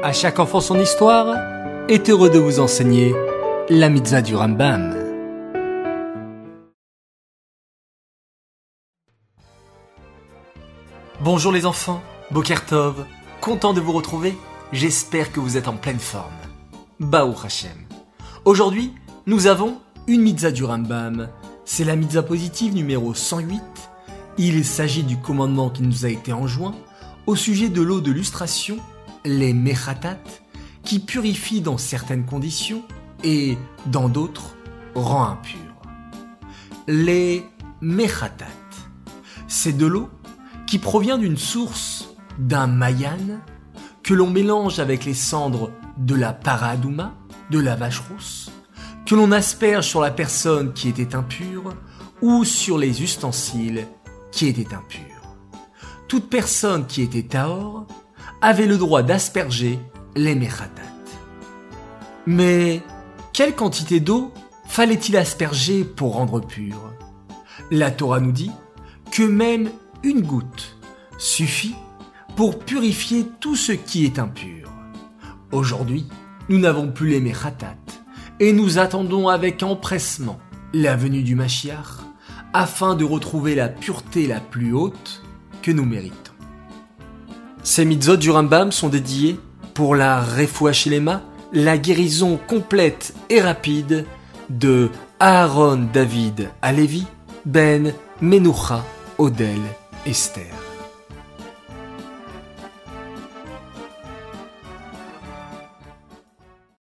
À chaque enfant son histoire est heureux de vous enseigner la mitzvah du Rambam. Bonjour les enfants, Bokertov, content de vous retrouver, j'espère que vous êtes en pleine forme. Baou Hashem. Aujourd'hui, nous avons une mitzvah du Rambam, c'est la mitzvah positive numéro 108. Il s'agit du commandement qui nous a été enjoint au sujet de l'eau de lustration, les mechatat, qui purifie dans certaines conditions et dans d'autres rend impur. Les mechatat, c'est de l'eau qui provient d'une source, d'un mayan, que l'on mélange avec les cendres de la paradouma, de la vache rousse, que l'on asperge sur la personne qui était impure ou sur les ustensiles qui étaient impurs. Toute personne qui était taor avait le droit d'asperger les mechatat. Mais quelle quantité d'eau fallait-il asperger pour rendre pur? La Torah nous dit que même une goutte suffit pour purifier tout ce qui est impur. Aujourd'hui, nous n'avons plus les mechatat et nous attendons avec empressement la venue du Mashiach afin de retrouver la pureté la plus haute que nous méritons. Ces mitzvot du Rambam sont dédiés pour la Refoua la guérison complète et rapide de Aaron David Alevi, Ben Menucha Odel Esther.